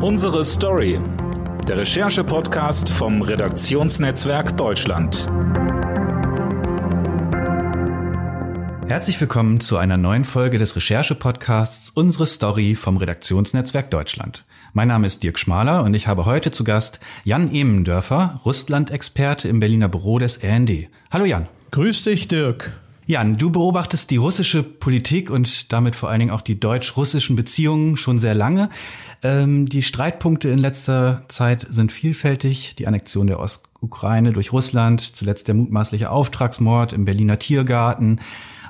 Unsere Story. Der Recherche-Podcast vom Redaktionsnetzwerk Deutschland. Herzlich willkommen zu einer neuen Folge des Recherche-Podcasts Unsere Story vom Redaktionsnetzwerk Deutschland. Mein Name ist Dirk Schmaler und ich habe heute zu Gast Jan Emendörfer, Russland-Experte im Berliner Büro des RND. Hallo Jan. Grüß dich, Dirk. Jan, du beobachtest die russische Politik und damit vor allen Dingen auch die deutsch-russischen Beziehungen schon sehr lange. Ähm, die Streitpunkte in letzter Zeit sind vielfältig. Die Annexion der Ostukraine durch Russland, zuletzt der mutmaßliche Auftragsmord im Berliner Tiergarten,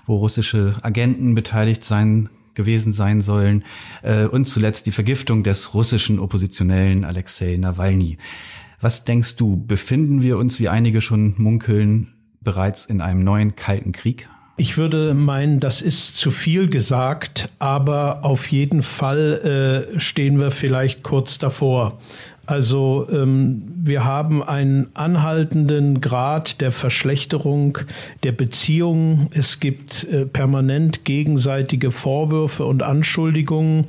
wo russische Agenten beteiligt sein gewesen sein sollen äh, und zuletzt die Vergiftung des russischen Oppositionellen Alexei Nawalny. Was denkst du, befinden wir uns, wie einige schon munkeln, bereits in einem neuen Kalten Krieg? Ich würde meinen, das ist zu viel gesagt, aber auf jeden Fall äh, stehen wir vielleicht kurz davor. Also ähm, wir haben einen anhaltenden Grad der Verschlechterung der Beziehungen. Es gibt äh, permanent gegenseitige Vorwürfe und Anschuldigungen.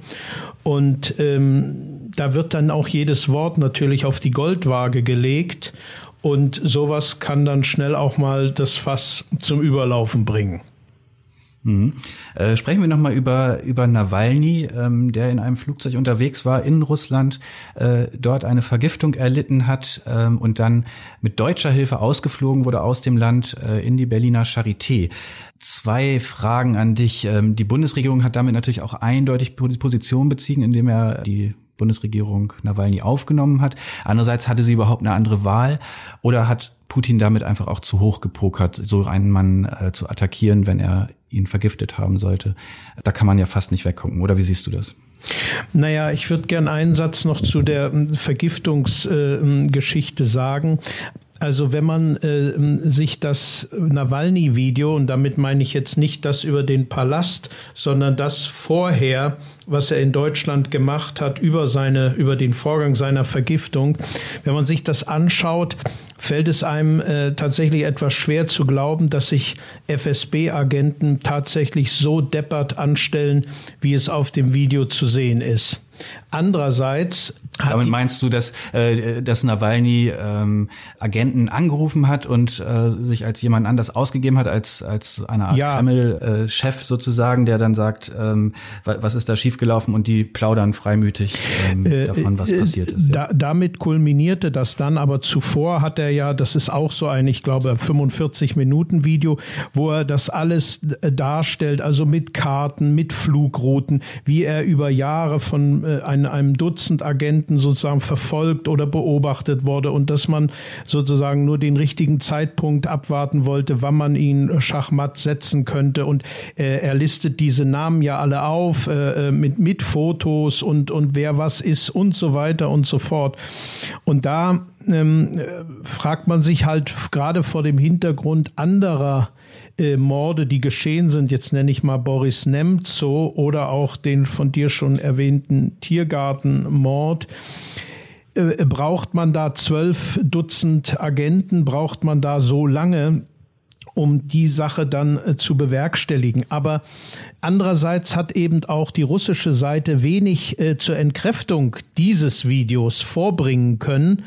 Und ähm, da wird dann auch jedes Wort natürlich auf die Goldwaage gelegt. Und sowas kann dann schnell auch mal das Fass zum Überlaufen bringen. Mhm. Äh, sprechen wir nochmal über, über Nawalny, ähm, der in einem Flugzeug unterwegs war in Russland, äh, dort eine Vergiftung erlitten hat ähm, und dann mit deutscher Hilfe ausgeflogen wurde aus dem Land äh, in die Berliner Charité. Zwei Fragen an dich. Ähm, die Bundesregierung hat damit natürlich auch eindeutig Position beziehen, indem er die Bundesregierung Nawalny aufgenommen hat. Andererseits hatte sie überhaupt eine andere Wahl oder hat Putin damit einfach auch zu hoch gepokert, so einen Mann äh, zu attackieren, wenn er ihn vergiftet haben sollte. Da kann man ja fast nicht weggucken, oder wie siehst du das? Naja, ich würde gern einen Satz noch zu der ähm, Vergiftungsgeschichte äh, sagen. Also wenn man äh, sich das Nawalny-Video, und damit meine ich jetzt nicht das über den Palast, sondern das vorher, was er in Deutschland gemacht hat, über seine, über den Vorgang seiner Vergiftung, wenn man sich das anschaut, fällt es einem äh, tatsächlich etwas schwer zu glauben, dass sich FSB-Agenten tatsächlich so deppert anstellen, wie es auf dem Video zu sehen ist. Andererseits damit meinst du, dass, äh, dass Nawalny ähm, Agenten angerufen hat und äh, sich als jemand anders ausgegeben hat, als, als eine Art ja. Kreml-Chef sozusagen, der dann sagt, ähm, was ist da schiefgelaufen und die plaudern freimütig ähm, äh, davon, was äh, passiert ist. Ja. Da, damit kulminierte das dann, aber zuvor hat er ja, das ist auch so ein, ich glaube, 45 Minuten Video, wo er das alles äh, darstellt, also mit Karten, mit Flugrouten, wie er über Jahre von äh, einem, einem Dutzend Agenten sozusagen verfolgt oder beobachtet wurde und dass man sozusagen nur den richtigen Zeitpunkt abwarten wollte, wann man ihn schachmatt setzen könnte. Und äh, er listet diese Namen ja alle auf äh, äh, mit, mit Fotos und, und wer was ist und so weiter und so fort. Und da ähm, fragt man sich halt gerade vor dem Hintergrund anderer äh, Morde, die geschehen sind, jetzt nenne ich mal Boris Nemzo oder auch den von dir schon erwähnten Tiergartenmord, äh, braucht man da zwölf Dutzend Agenten, braucht man da so lange, um die Sache dann äh, zu bewerkstelligen. Aber andererseits hat eben auch die russische Seite wenig äh, zur Entkräftung dieses Videos vorbringen können.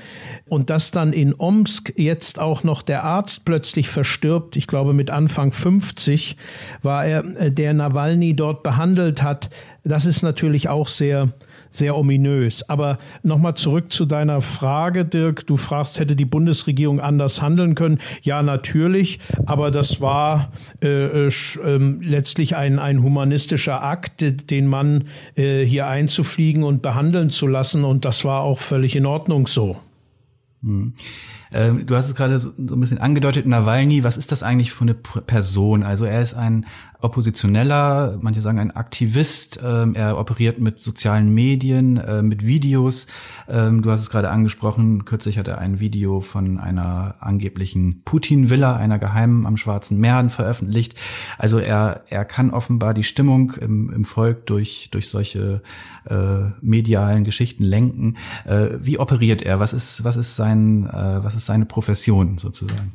Und dass dann in Omsk jetzt auch noch der Arzt plötzlich verstirbt, ich glaube mit Anfang 50 war er, äh, der Nawalny dort behandelt hat, das ist natürlich auch sehr sehr ominös. Aber nochmal zurück zu deiner Frage, Dirk. Du fragst, hätte die Bundesregierung anders handeln können? Ja, natürlich. Aber das war äh, äh, ähm, letztlich ein, ein humanistischer Akt, den Mann äh, hier einzufliegen und behandeln zu lassen. Und das war auch völlig in Ordnung so. Hm. Ähm, du hast es gerade so, so, ein bisschen angedeutet, Nawalny, was ist das eigentlich für eine Person? Also er ist ein Oppositioneller, manche sagen ein Aktivist, ähm, er operiert mit sozialen Medien, äh, mit Videos. Ähm, du hast es gerade angesprochen, kürzlich hat er ein Video von einer angeblichen Putin-Villa, einer geheimen am Schwarzen Meer veröffentlicht. Also er, er kann offenbar die Stimmung im, im Volk durch, durch solche äh, medialen Geschichten lenken. Äh, wie operiert er? Was ist, was ist sein, äh, was ist seine Profession sozusagen?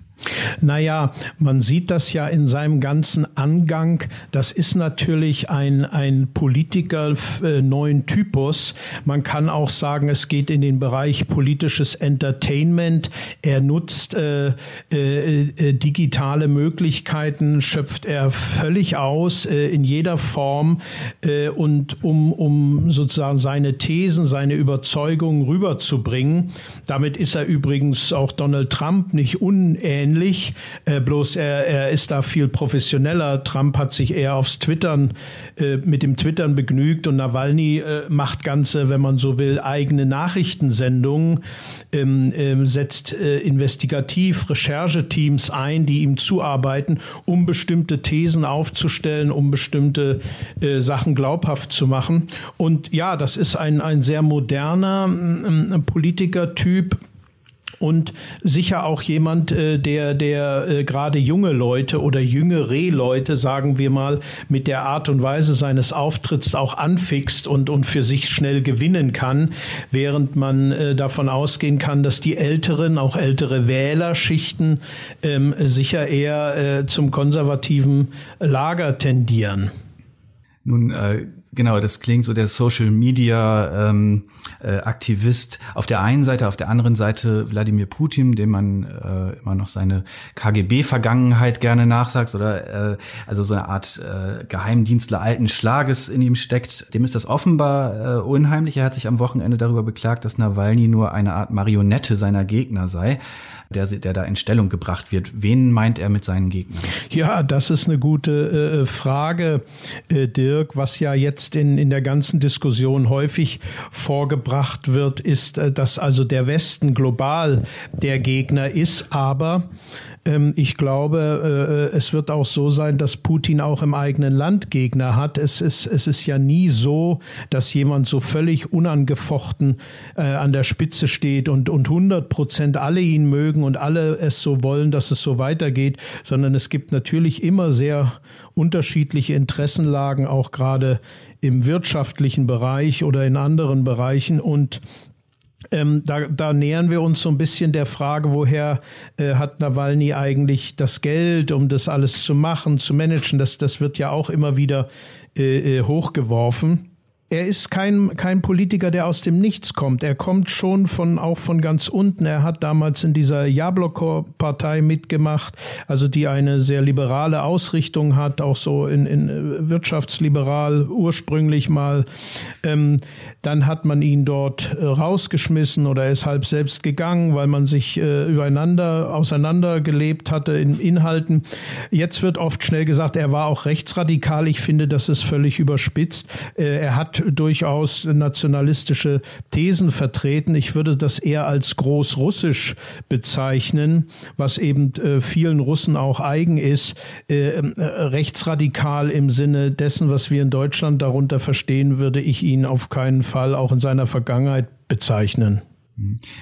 Naja, man sieht das ja in seinem ganzen Angang. Das ist natürlich ein, ein Politiker äh, neuen Typus. Man kann auch sagen, es geht in den Bereich politisches Entertainment. Er nutzt äh, äh, äh digitale Möglichkeiten, schöpft er völlig aus äh, in jeder Form und um, um sozusagen seine Thesen, seine Überzeugungen rüberzubringen. Damit ist er übrigens auch Donald Trump nicht unähnlich, äh, bloß er, er ist da viel professioneller. Trump hat sich eher aufs Twittern, äh, mit dem Twittern begnügt und Nawalny äh, macht ganze, wenn man so will, eigene Nachrichtensendungen, ähm, äh, setzt äh, investigativ Rechercheteams ein, die ihm zuarbeiten, um bestimmte Thesen aufzustellen, um bestimmte äh, Sachen glaubhaft zu machen. Und ja, das ist ein, ein sehr moderner äh, Politikertyp, und sicher auch jemand, äh, der, der äh, gerade junge Leute oder jüngere Leute, sagen wir mal, mit der Art und Weise seines Auftritts auch anfixt und, und für sich schnell gewinnen kann, während man äh, davon ausgehen kann, dass die älteren, auch ältere Wählerschichten ähm, sicher eher zum konservativen Lager tendieren. Nun äh, Genau, das klingt so der Social Media ähm, äh, Aktivist auf der einen Seite, auf der anderen Seite Wladimir Putin, dem man äh, immer noch seine KGB-Vergangenheit gerne nachsagt oder äh, also so eine Art äh, Geheimdienstler alten Schlages in ihm steckt. Dem ist das offenbar äh, unheimlich. Er hat sich am Wochenende darüber beklagt, dass Nawalny nur eine Art Marionette seiner Gegner sei der, der da in Stellung gebracht wird. Wen meint er mit seinen Gegnern? Ja, das ist eine gute äh, Frage, äh, Dirk. Was ja jetzt in, in der ganzen Diskussion häufig vorgebracht wird, ist, äh, dass also der Westen global der Gegner ist, aber ähm, ich glaube, äh, es wird auch so sein, dass Putin auch im eigenen Land Gegner hat. Es ist, es ist ja nie so, dass jemand so völlig unangefochten äh, an der Spitze steht und, und 100 Prozent alle ihn mögen und alle es so wollen, dass es so weitergeht, sondern es gibt natürlich immer sehr unterschiedliche Interessenlagen, auch gerade im wirtschaftlichen Bereich oder in anderen Bereichen und ähm, da, da nähern wir uns so ein bisschen der Frage, woher äh, hat Nawalny eigentlich das Geld, um das alles zu machen, zu managen. Das, das wird ja auch immer wieder äh, äh hochgeworfen er ist kein, kein Politiker, der aus dem Nichts kommt. Er kommt schon von, auch von ganz unten. Er hat damals in dieser Jabloko-Partei mitgemacht, also die eine sehr liberale Ausrichtung hat, auch so in, in äh, wirtschaftsliberal ursprünglich mal. Ähm, dann hat man ihn dort äh, rausgeschmissen oder er ist halb selbst gegangen, weil man sich äh, übereinander, auseinandergelebt hatte in Inhalten. Jetzt wird oft schnell gesagt, er war auch rechtsradikal. Ich finde, das ist völlig überspitzt. Äh, er hat durchaus nationalistische Thesen vertreten. Ich würde das eher als großrussisch bezeichnen, was eben äh, vielen Russen auch eigen ist. Äh, äh, rechtsradikal im Sinne dessen, was wir in Deutschland darunter verstehen, würde ich ihn auf keinen Fall auch in seiner Vergangenheit bezeichnen.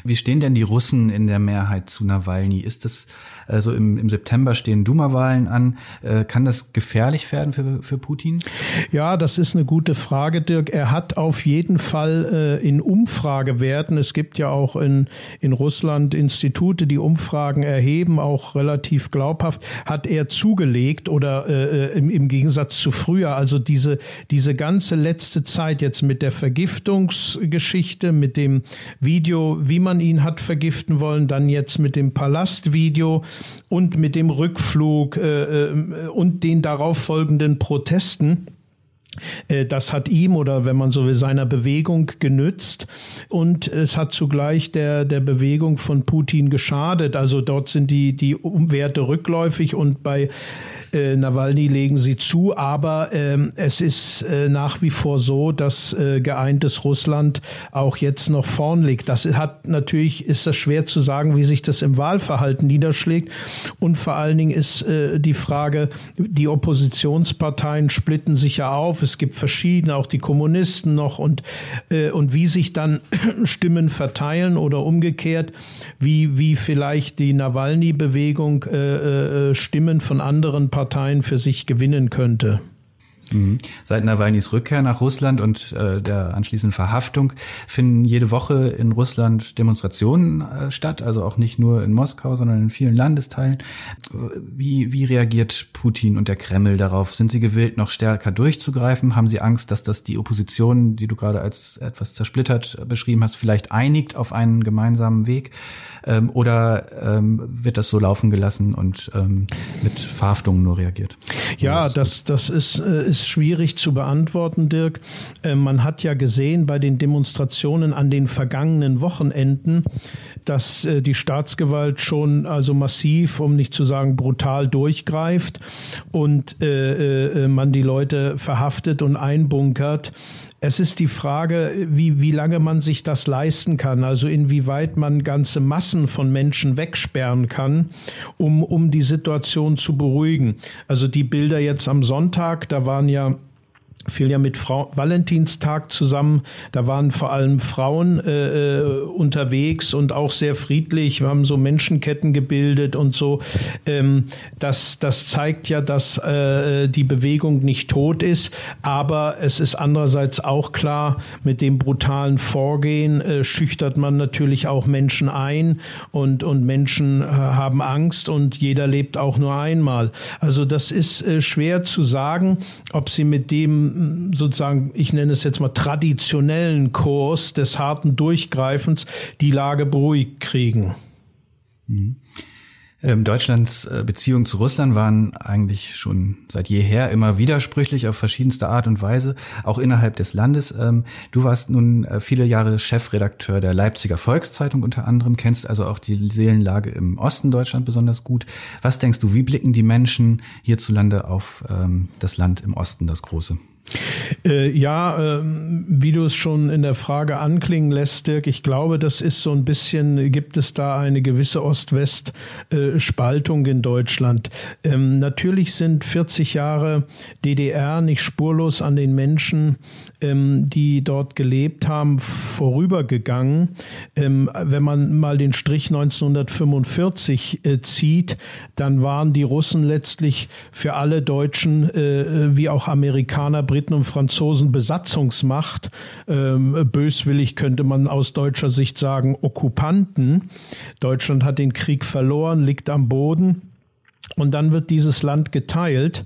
Wie stehen denn die Russen in der Mehrheit zu Nawalny? Ist das also im, im September stehen Duma-Wahlen an. Äh, kann das gefährlich werden für, für Putin? Ja, das ist eine gute Frage, Dirk. Er hat auf jeden Fall äh, in Umfragewerten, es gibt ja auch in, in Russland Institute, die Umfragen erheben, auch relativ glaubhaft, hat er zugelegt oder äh im, im Gegensatz zu früher. Also diese, diese ganze letzte Zeit jetzt mit der Vergiftungsgeschichte, mit dem Video, wie man ihn hat vergiften wollen, dann jetzt mit dem Palastvideo, und mit dem Rückflug äh, äh, und den darauf folgenden Protesten äh, das hat ihm oder wenn man so will seiner Bewegung genützt und es hat zugleich der der Bewegung von Putin geschadet. Also dort sind die die Werte rückläufig und bei äh, Nawalny legen sie zu, aber ähm, es ist äh, nach wie vor so, dass äh, geeintes Russland auch jetzt noch vorn liegt. Das hat natürlich ist das schwer zu sagen, wie sich das im Wahlverhalten niederschlägt und vor allen Dingen ist äh, die Frage, die Oppositionsparteien splitten sich ja auf. Es gibt verschiedene, auch die Kommunisten noch und äh, und wie sich dann Stimmen verteilen oder umgekehrt, wie wie vielleicht die Nawalny-Bewegung äh, äh, Stimmen von anderen Parteien für sich gewinnen könnte. Mhm. Seit Nawalnys Rückkehr nach Russland und äh, der anschließenden Verhaftung finden jede Woche in Russland Demonstrationen äh, statt, also auch nicht nur in Moskau, sondern in vielen Landesteilen. Wie, wie reagiert Putin und der Kreml darauf? Sind sie gewillt, noch stärker durchzugreifen? Haben sie Angst, dass das die Opposition, die du gerade als etwas zersplittert beschrieben hast, vielleicht einigt auf einen gemeinsamen Weg? Ähm, oder ähm, wird das so laufen gelassen und ähm, mit Verhaftungen nur reagiert? Ja, das, das ist, äh, ist schwierig zu beantworten, Dirk. Äh, man hat ja gesehen bei den Demonstrationen an den vergangenen Wochenenden, dass äh, die Staatsgewalt schon also massiv, um nicht zu sagen brutal durchgreift und äh, man die Leute verhaftet und einbunkert. Es ist die Frage, wie, wie lange man sich das leisten kann, also inwieweit man ganze Massen von Menschen wegsperren kann, um, um die Situation zu beruhigen. Also die Bilder jetzt am Sonntag, da waren ja fiel ja mit Frau Valentinstag zusammen. Da waren vor allem Frauen äh, äh, unterwegs und auch sehr friedlich. Wir haben so Menschenketten gebildet und so. Ähm, das, das zeigt ja, dass äh, die Bewegung nicht tot ist. Aber es ist andererseits auch klar, mit dem brutalen Vorgehen äh, schüchtert man natürlich auch Menschen ein und, und Menschen äh, haben Angst und jeder lebt auch nur einmal. Also das ist äh, schwer zu sagen, ob sie mit dem sozusagen, ich nenne es jetzt mal traditionellen Kurs des harten Durchgreifens die Lage beruhigt kriegen. Mhm. Ähm, Deutschlands äh, Beziehungen zu Russland waren eigentlich schon seit jeher immer widersprüchlich auf verschiedenste Art und Weise, auch innerhalb des Landes. Ähm, du warst nun äh, viele Jahre Chefredakteur der Leipziger Volkszeitung unter anderem, kennst also auch die Seelenlage im Osten Deutschland besonders gut. Was denkst du, wie blicken die Menschen hierzulande auf ähm, das Land im Osten, das große? Äh, ja, äh, wie du es schon in der Frage anklingen lässt, Dirk, ich glaube, das ist so ein bisschen, gibt es da eine gewisse Ost-West-Spaltung in Deutschland. Ähm, natürlich sind 40 Jahre DDR nicht spurlos an den Menschen ähm, die dort gelebt haben, vorübergegangen. Ähm, wenn man mal den Strich 1945 äh, zieht, dann waren die Russen letztlich für alle Deutschen äh, wie auch Amerikaner, Briten und Franzosen Besatzungsmacht. Ähm, böswillig könnte man aus deutscher Sicht sagen Okkupanten. Deutschland hat den Krieg verloren, liegt am Boden. Und dann wird dieses Land geteilt.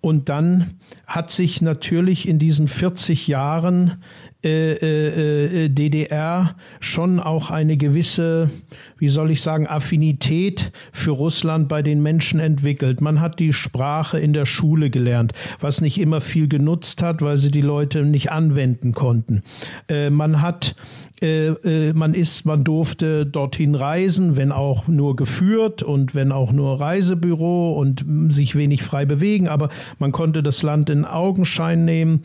Und dann hat sich natürlich in diesen 40 Jahren äh, äh, äh DDR schon auch eine gewisse, wie soll ich sagen, Affinität für Russland bei den Menschen entwickelt. Man hat die Sprache in der Schule gelernt, was nicht immer viel genutzt hat, weil sie die Leute nicht anwenden konnten. Man hat man ist, man durfte dorthin reisen, wenn auch nur geführt und wenn auch nur Reisebüro und sich wenig frei bewegen, aber man konnte das Land in Augenschein nehmen.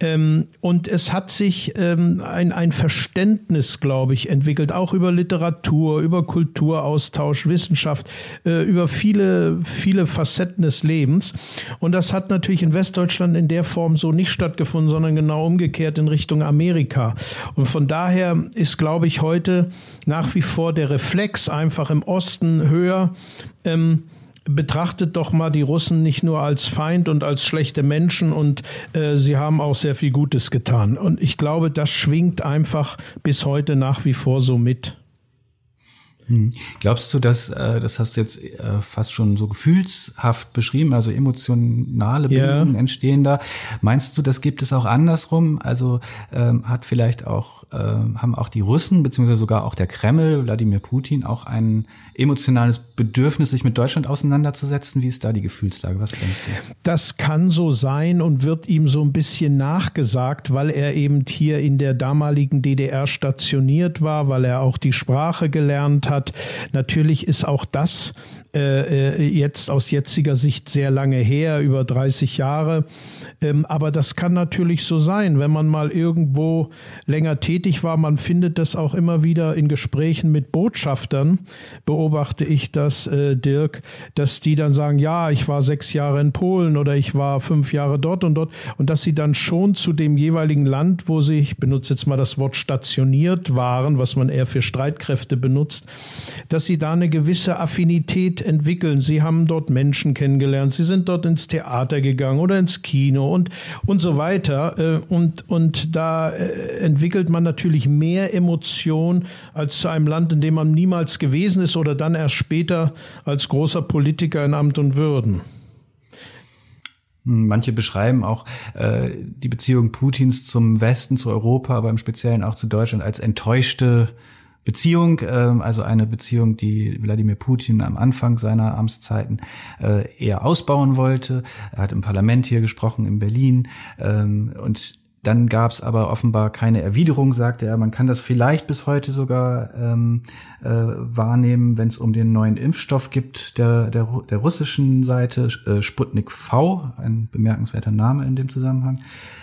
Ähm, und es hat sich ähm, ein, ein Verständnis, glaube ich, entwickelt, auch über Literatur, über Kulturaustausch, Wissenschaft, äh, über viele, viele Facetten des Lebens. Und das hat natürlich in Westdeutschland in der Form so nicht stattgefunden, sondern genau umgekehrt in Richtung Amerika. Und von daher ist, glaube ich, heute nach wie vor der Reflex einfach im Osten höher. Ähm, betrachtet doch mal die Russen nicht nur als Feind und als schlechte Menschen und äh, sie haben auch sehr viel Gutes getan. Und ich glaube, das schwingt einfach bis heute nach wie vor so mit. Hm. Glaubst du, dass, äh, das hast du jetzt äh, fast schon so gefühlshaft beschrieben, also emotionale Bindungen yeah. entstehen da. Meinst du, das gibt es auch andersrum? Also ähm, hat vielleicht auch, äh, haben auch die Russen, beziehungsweise sogar auch der Kreml, Wladimir Putin, auch ein emotionales Bedürfnis, sich mit Deutschland auseinanderzusetzen? Wie ist da die Gefühlslage? Was denkst du? Das kann so sein und wird ihm so ein bisschen nachgesagt, weil er eben hier in der damaligen DDR stationiert war, weil er auch die Sprache gelernt hat. Natürlich ist auch das äh, äh, jetzt aus jetziger Sicht sehr lange her, über 30 Jahre. Ähm, aber das kann natürlich so sein, wenn man mal irgendwo länger tätig war. Man findet das auch immer wieder in Gesprächen mit Botschaftern, beobachte ich das, äh, Dirk, dass die dann sagen, ja, ich war sechs Jahre in Polen oder ich war fünf Jahre dort und dort und dass sie dann schon zu dem jeweiligen Land, wo sie, ich benutze jetzt mal das Wort stationiert waren, was man eher für Streitkräfte benutzt, dass sie da eine gewisse Affinität entwickeln. Sie haben dort Menschen kennengelernt, sie sind dort ins Theater gegangen oder ins Kino und, und so weiter. Äh, und, und da äh, entwickelt man natürlich mehr Emotion als zu einem Land, in dem man niemals gewesen ist oder dann erst später als großer Politiker in Amt und Würden. Manche beschreiben auch äh, die Beziehung Putins zum Westen, zu Europa, aber im Speziellen auch zu Deutschland als enttäuschte Beziehung, äh, also eine Beziehung, die Wladimir Putin am Anfang seiner Amtszeiten äh, eher ausbauen wollte. Er hat im Parlament hier gesprochen in Berlin ähm, und dann gab es aber offenbar keine Erwiderung, sagte er. Man kann das vielleicht bis heute sogar ähm, äh, wahrnehmen, wenn es um den neuen Impfstoff gibt, der, der, der russischen Seite, äh, Sputnik V, ein bemerkenswerter Name in dem Zusammenhang,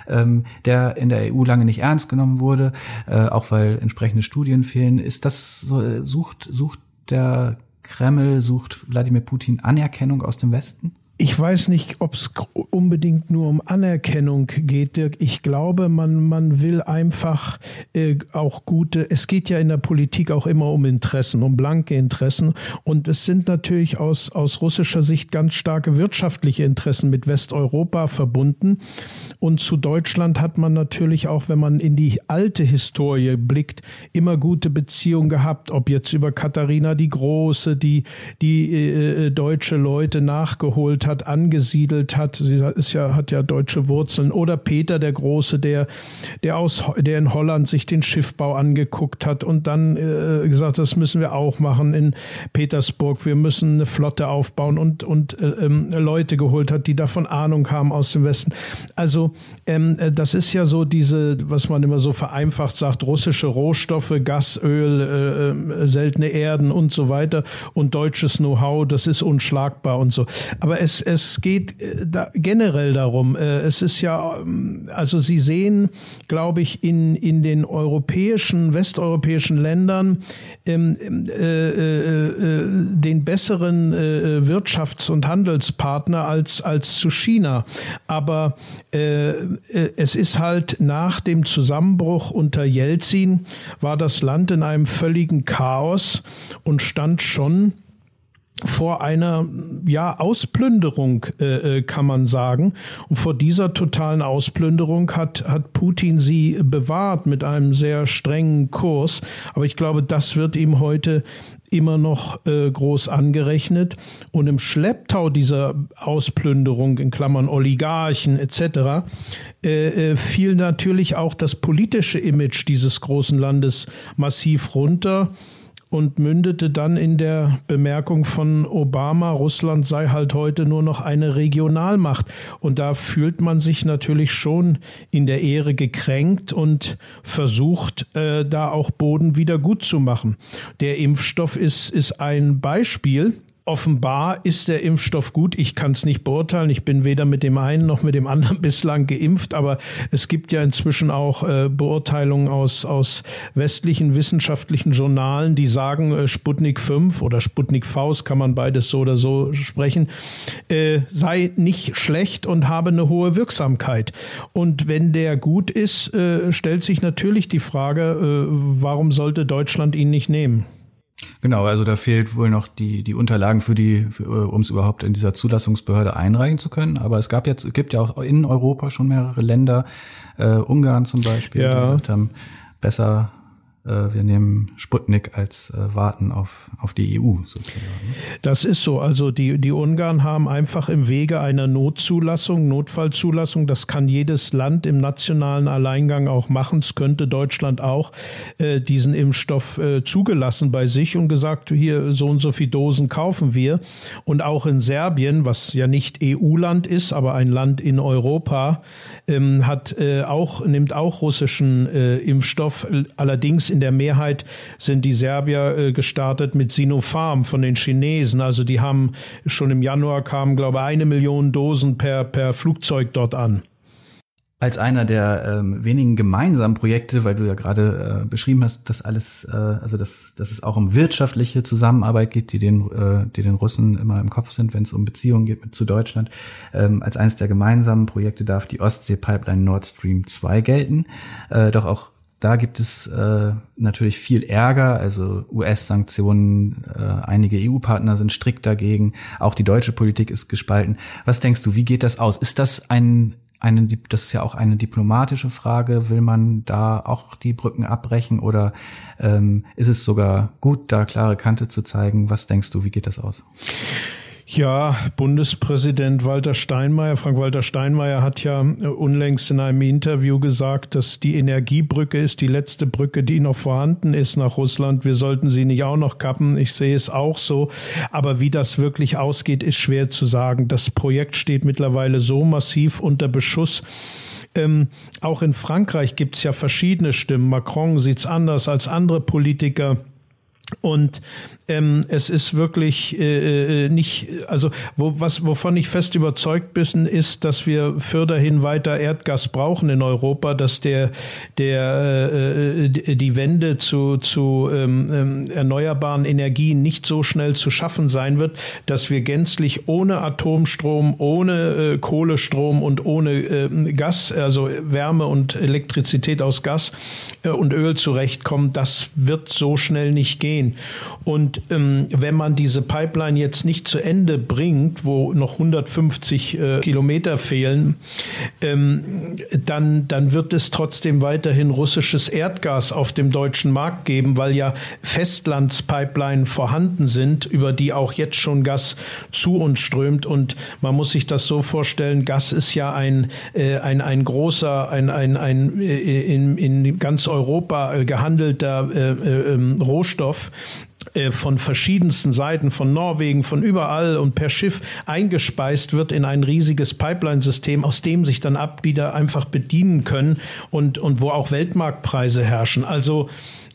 ähm, der in der EU lange nicht ernst genommen wurde, äh, auch weil entsprechende Studien fehlen. Ist das so, äh, sucht, sucht der Kreml, sucht Wladimir Putin Anerkennung aus dem Westen? Ich weiß nicht, ob es unbedingt nur um Anerkennung geht, Dirk. Ich glaube, man, man will einfach äh, auch gute, es geht ja in der Politik auch immer um Interessen, um blanke Interessen. Und es sind natürlich aus, aus russischer Sicht ganz starke wirtschaftliche Interessen mit Westeuropa verbunden. Und zu Deutschland hat man natürlich auch, wenn man in die alte Historie blickt, immer gute Beziehungen gehabt, ob jetzt über Katharina die Große, die, die äh, äh deutsche Leute nachgeholt hat hat, angesiedelt hat. Sie ist ja, hat ja deutsche Wurzeln. Oder Peter der Große, der, der aus, der in Holland sich den Schiffbau angeguckt hat und dann äh, gesagt, das müssen wir auch machen in Petersburg. Wir müssen eine Flotte aufbauen und, und äh, ähm, Leute geholt hat, die davon Ahnung haben aus dem Westen. Also, ähm, äh, das ist ja so diese, was man immer so vereinfacht sagt, russische Rohstoffe, Gas, Öl, äh, äh seltene Erden und so weiter und deutsches Know-how, das ist unschlagbar und so. Aber es es, geht äh, da generell darum, äh, es ist ja, ähm, also Sie sehen, glaube ich, in, in den europäischen, westeuropäischen Ländern ähm, äh, äh, äh, den besseren äh, Wirtschafts- und Handelspartner als, als zu China. Aber es ist halt nach dem Zusammenbruch unter Jelzin war das Land in einem völligen Chaos und stand schon vor einer ja Ausplünderung äh, äh, kann man sagen. Und vor dieser totalen Ausplünderung hat hat Putin sie bewahrt mit einem sehr strengen Kurs. Aber ich glaube das wird ihm heute immer noch äh, groß angerechnet. Und im Schlepptau dieser Ausplünderung in Klammern Oligarchen etc. Äh, äh, fiel natürlich auch das politische Image dieses großen Landes massiv runter und mündete dann in der Bemerkung von Obama, Russland sei halt heute nur noch eine Regionalmacht. Und da fühlt man sich natürlich schon in der Ehre gekränkt und versucht, äh, da auch Boden wieder gut zu machen. Der Impfstoff ist, ist ein Beispiel Offenbar ist der Impfstoff gut. Ich kann es nicht beurteilen. Ich bin weder mit dem einen noch mit dem anderen bislang geimpft, aber es gibt ja inzwischen auch äh, Beurteilungen aus, aus westlichen wissenschaftlichen Journalen, die sagen, äh, Sputnik 5 oder Sputnik Faust, kann man beides so oder so sprechen, äh, sei nicht schlecht und habe eine hohe Wirksamkeit. Und wenn der gut ist, äh, stellt sich natürlich die Frage, äh, warum sollte Deutschland ihn nicht nehmen? Genau, also da fehlt wohl noch die, die Unterlagen für die, äh, um es überhaupt in dieser Zulassungsbehörde einreichen zu können. Aber es gab jetzt, gibt ja auch in Europa schon mehrere Länder, äh, Ungarn zum Beispiel, ja. die haben besser wir nehmen Sputnik als äh, Warten auf, auf die EU sozusagen. Das ist so. Also die, die Ungarn haben einfach im Wege einer Notzulassung, Notfallzulassung, das kann jedes Land im nationalen Alleingang auch machen. Es könnte Deutschland auch äh, diesen Impfstoff äh, zugelassen bei sich und gesagt, hier so und so viele Dosen kaufen wir. Und auch in Serbien, was ja nicht EU-Land ist, aber ein Land in Europa, ähm, hat äh, auch, nimmt auch russischen äh, Impfstoff, allerdings in der Mehrheit sind die Serbier äh, gestartet mit Sinopharm von den Chinesen. Also die haben schon im Januar kamen, glaube ich, eine Million Dosen per, per Flugzeug dort an als einer der ähm, wenigen gemeinsamen Projekte, weil du ja gerade äh, beschrieben hast, dass alles, äh, also dass, dass es auch um wirtschaftliche Zusammenarbeit geht, die den, äh, die den Russen immer im Kopf sind, wenn es um Beziehungen geht mit, zu Deutschland. Ähm, als eines der gemeinsamen Projekte darf die Ostsee-Pipeline Nord Stream 2 gelten. Äh, doch auch da gibt es äh, natürlich viel Ärger, also US-Sanktionen, äh, einige EU-Partner sind strikt dagegen, auch die deutsche Politik ist gespalten. Was denkst du, wie geht das aus? Ist das ein eine, das ist ja auch eine diplomatische Frage. Will man da auch die Brücken abbrechen oder ähm, ist es sogar gut, da klare Kante zu zeigen? Was denkst du, wie geht das aus? Ja, Bundespräsident Walter Steinmeier, Frank-Walter Steinmeier hat ja äh, unlängst in einem Interview gesagt, dass die Energiebrücke ist die letzte Brücke, die noch vorhanden ist nach Russland. Wir sollten sie nicht auch noch kappen. Ich sehe es auch so. Aber wie das wirklich ausgeht, ist schwer zu sagen. Das Projekt steht mittlerweile so massiv unter Beschuss. Ähm, auch in Frankreich gibt es ja verschiedene Stimmen. Macron sieht es anders als andere Politiker. Und ähm, es ist wirklich äh, äh, nicht, also wo, was, wovon ich fest überzeugt bin, ist, dass wir fürderhin weiter Erdgas brauchen in Europa, dass der, der äh, die Wende zu, zu ähm, ähm, erneuerbaren Energien nicht so schnell zu schaffen sein wird, dass wir gänzlich ohne Atomstrom, ohne äh, Kohlestrom und ohne äh, Gas, also Wärme und Elektrizität aus Gas äh, und Öl zurechtkommen. Das wird so schnell nicht gehen. Und ähm, wenn man diese Pipeline jetzt nicht zu Ende bringt, wo noch 150 äh, Kilometer fehlen, ähm, dann, dann wird es trotzdem weiterhin russisches Erdgas auf dem deutschen Markt geben, weil ja Festlandspipeline vorhanden sind, über die auch jetzt schon Gas zu uns strömt. Und man muss sich das so vorstellen, Gas ist ja ein, äh, ein, ein großer, ein, ein, ein äh, in, in ganz Europa äh, gehandelter äh, äh, ähm, Rohstoff, äh, von verschiedensten Seiten, von Norwegen, von überall und per Schiff eingespeist wird in ein riesiges Pipeline-System, aus dem sich dann ab wieder einfach bedienen können und, und wo auch Weltmarktpreise herrschen. Also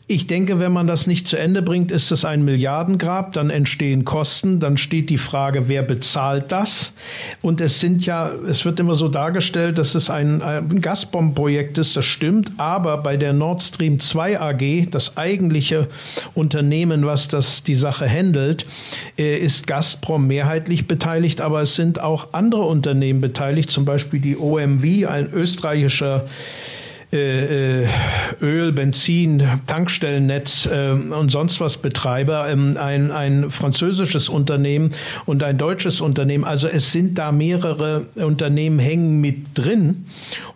ich denke, wenn man das nicht zu Ende bringt, ist es ein Milliardengrab, dann entstehen Kosten, dann steht die Frage, wer bezahlt das? Und es sind ja, es wird immer so dargestellt, dass es ein, ein Gazprom-Projekt ist, das stimmt, aber bei der Nord Stream 2 AG, das eigentliche Unternehmen, was das die Sache handelt, äh, ist Gazprom mehrheitlich beteiligt, aber es sind auch andere Unternehmen beteiligt, zum Beispiel die OMV, ein österreichischer äh, äh, Öl, Benzin, Tankstellennetz äh, und sonst was Betreiber, ähm, ein, ein französisches Unternehmen und ein deutsches Unternehmen. Also es sind da mehrere Unternehmen hängen mit drin.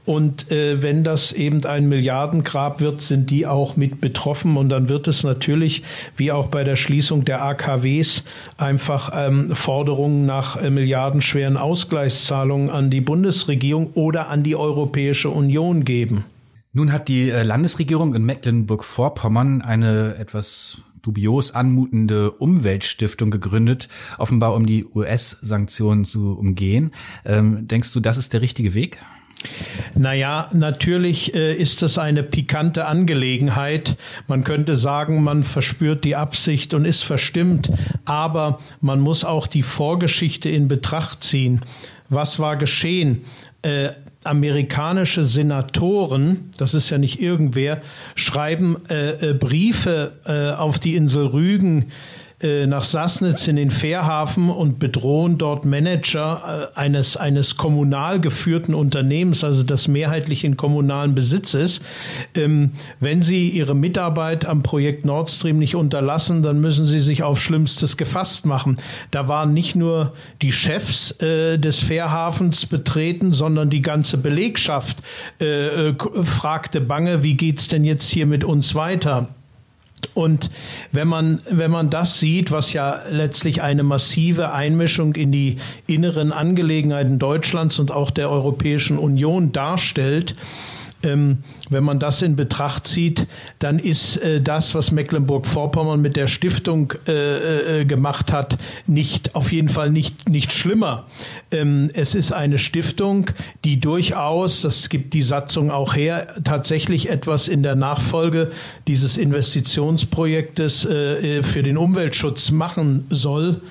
Und äh, wenn das eben ein Milliardengrab wird, sind die auch mit betroffen. Und dann wird es natürlich, wie auch bei der Schließung der AKWs, einfach ähm, Forderungen nach äh, milliardenschweren Ausgleichszahlungen an die Bundesregierung oder an die Europäische Union geben. Nun hat die äh, Landesregierung in Mecklenburg-Vorpommern eine etwas dubios anmutende Umweltstiftung gegründet, offenbar um die US-Sanktionen zu umgehen. Ähm, denkst du, das ist der richtige Weg? Naja, natürlich äh, ist das eine pikante Angelegenheit. Man könnte sagen, man verspürt die Absicht und ist verstimmt, aber man muss auch die Vorgeschichte in Betracht ziehen. Was war geschehen? Äh, amerikanische Senatoren, das ist ja nicht irgendwer, schreiben äh, äh, Briefe äh, auf die Insel Rügen äh, nach Sassnitz in den Fährhafen und bedrohen dort Manager äh, eines, eines kommunal geführten Unternehmens, also das mehrheitlich in kommunalen Besitz ist. Ähm, wenn sie ihre Mitarbeit am Projekt Nord Stream nicht unterlassen, dann müssen sie sich auf Schlimmstes gefasst machen. Da waren nicht nur die Chefs äh, des Fährhafens betreten, sondern die ganze Belegschaft äh, fragte bange, wie geht's denn jetzt hier mit uns weiter? Und wenn man, wenn man das sieht, was ja letztlich eine massive Einmischung in die inneren Angelegenheiten Deutschlands und auch der Europäischen Union darstellt, ähm, wenn man das in Betracht zieht, dann ist äh, das, was Mecklenburg-Vorpommern mit der Stiftung äh, äh, gemacht hat, nicht auf jeden Fall nicht nicht schlimmer. Ähm, es ist eine Stiftung, die durchaus, das gibt die Satzung auch her, tatsächlich etwas in der Nachfolge dieses Investitionsprojektes äh, äh, für den Umweltschutz machen soll.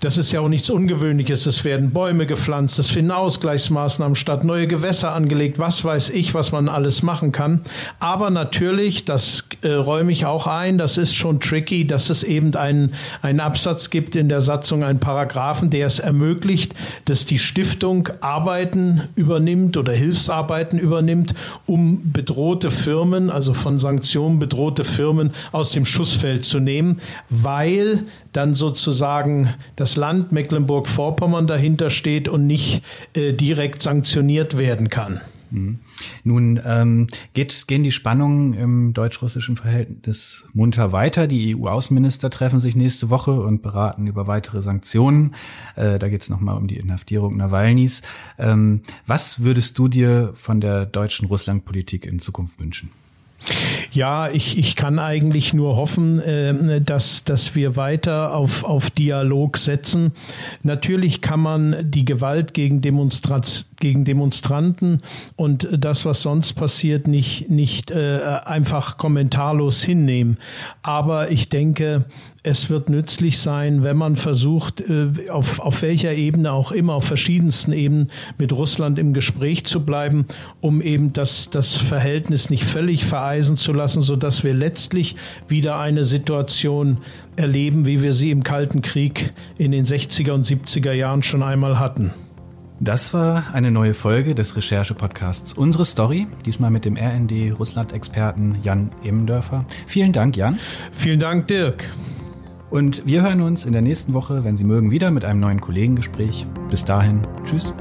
Das ist ja auch nichts Ungewöhnliches. Es werden Bäume gepflanzt, es finden Ausgleichsmaßnahmen statt, neue Gewässer angelegt, was weiß ich, was man alles machen kann. Aber natürlich, das äh, räume ich auch ein, das ist schon tricky, dass es eben einen, einen Absatz gibt in der Satzung, einen Paragraphen, der es ermöglicht, dass die Stiftung Arbeiten übernimmt oder Hilfsarbeiten übernimmt, um bedrohte Firmen, also von Sanktionen bedrohte Firmen aus dem Schussfeld zu nehmen, weil dann sozusagen das Land Mecklenburg-Vorpommern dahinter steht und nicht äh, direkt sanktioniert werden kann. Mhm. Nun ähm, geht, gehen die Spannungen im deutsch-russischen Verhältnis munter weiter. Die EU-Außenminister treffen sich nächste Woche und beraten über weitere Sanktionen. Äh, da geht es nochmal um die Inhaftierung Nawalnys. Ähm, was würdest du dir von der deutschen Russlandpolitik in Zukunft wünschen? Ja, ich, ich kann eigentlich nur hoffen, äh, dass, dass wir weiter auf, auf Dialog setzen. Natürlich kann man die Gewalt gegen, Demonstrat, gegen Demonstranten und das, was sonst passiert, nicht, nicht äh, einfach kommentarlos hinnehmen. Aber ich denke, es wird nützlich sein, wenn man versucht, äh, auf, auf welcher Ebene auch immer, auf verschiedensten Ebenen mit Russland im Gespräch zu bleiben, um eben das, das Verhältnis nicht völlig vereisen zu lassen, sodass wir letztlich wieder eine Situation erleben, wie wir sie im Kalten Krieg in den 60er und 70er Jahren schon einmal hatten. Das war eine neue Folge des Recherche-Podcasts Unsere Story, diesmal mit dem RND-Russland-Experten Jan Ebendörfer. Vielen Dank, Jan. Vielen Dank, Dirk. Und wir hören uns in der nächsten Woche, wenn Sie mögen, wieder mit einem neuen Kollegengespräch. Bis dahin, tschüss.